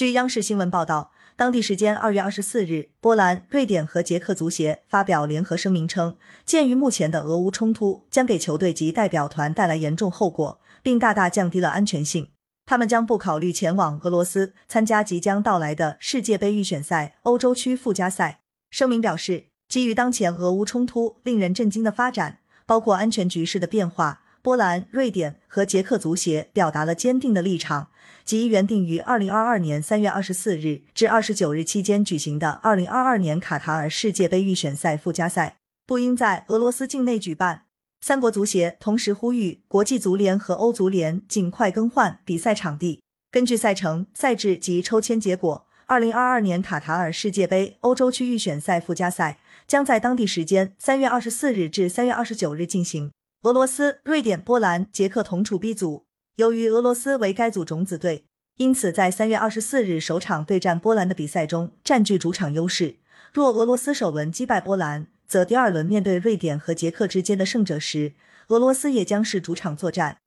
据央视新闻报道，当地时间二月二十四日，波兰、瑞典和捷克足协发表联合声明称，鉴于目前的俄乌冲突将给球队及代表团带来严重后果，并大大降低了安全性，他们将不考虑前往俄罗斯参加即将到来的世界杯预选赛欧洲区附加赛。声明表示，基于当前俄乌冲突令人震惊的发展，包括安全局势的变化。波兰、瑞典和捷克足协表达了坚定的立场，即原定于二零二二年三月二十四日至二十九日期间举行的二零二二年卡塔尔世界杯预选赛附加赛不应在俄罗斯境内举办。三国足协同时呼吁国际足联和欧足联尽快更换比赛场地。根据赛程、赛制及抽签结果，二零二二年卡塔尔世界杯欧洲区预选赛附加赛将在当地时间三月二十四日至三月二十九日进行。俄罗斯、瑞典、波兰、捷克同处 B 组。由于俄罗斯为该组种子队，因此在三月二十四日首场对战波兰的比赛中占据主场优势。若俄罗斯首轮击败波兰，则第二轮面对瑞典和捷克之间的胜者时，俄罗斯也将是主场作战。